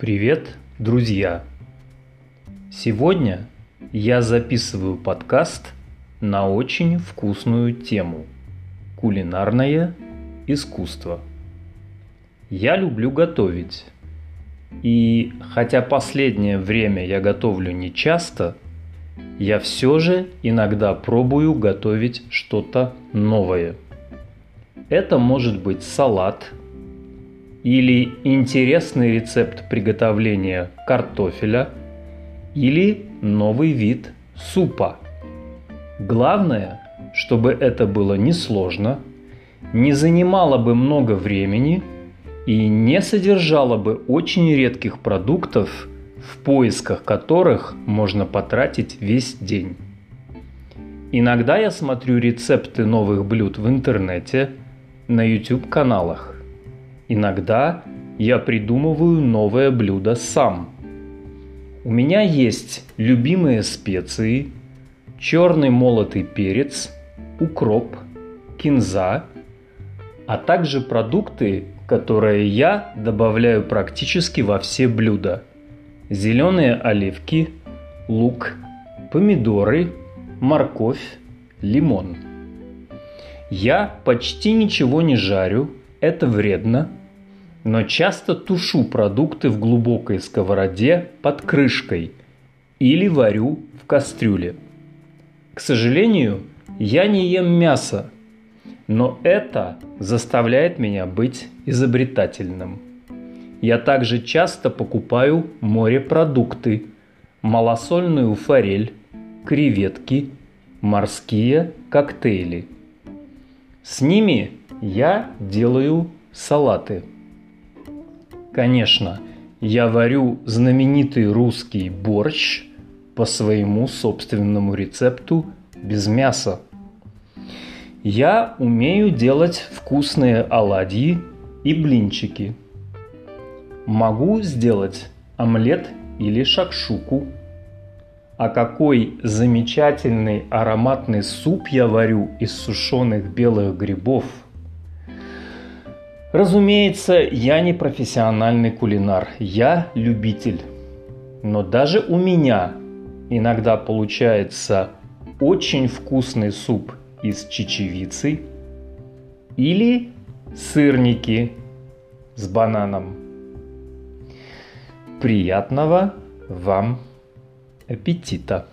Привет, друзья! Сегодня я записываю подкаст на очень вкусную тему – кулинарное искусство. Я люблю готовить. И хотя последнее время я готовлю не часто, я все же иногда пробую готовить что-то новое. Это может быть салат – или интересный рецепт приготовления картофеля, или новый вид супа. Главное, чтобы это было несложно, не занимало бы много времени и не содержало бы очень редких продуктов, в поисках которых можно потратить весь день. Иногда я смотрю рецепты новых блюд в интернете, на YouTube-каналах. Иногда я придумываю новое блюдо сам. У меня есть любимые специи, черный молотый перец, укроп, кинза, а также продукты, которые я добавляю практически во все блюда. Зеленые оливки, лук, помидоры, морковь, лимон. Я почти ничего не жарю, это вредно – но часто тушу продукты в глубокой сковороде под крышкой или варю в кастрюле. К сожалению, я не ем мясо, но это заставляет меня быть изобретательным. Я также часто покупаю морепродукты, малосольную форель, креветки, морские коктейли. С ними я делаю салаты. Конечно, я варю знаменитый русский борщ по своему собственному рецепту без мяса. Я умею делать вкусные оладьи и блинчики. Могу сделать омлет или шакшуку. А какой замечательный ароматный суп я варю из сушеных белых грибов – Разумеется, я не профессиональный кулинар, я любитель. Но даже у меня иногда получается очень вкусный суп из чечевицы или сырники с бананом. Приятного вам аппетита!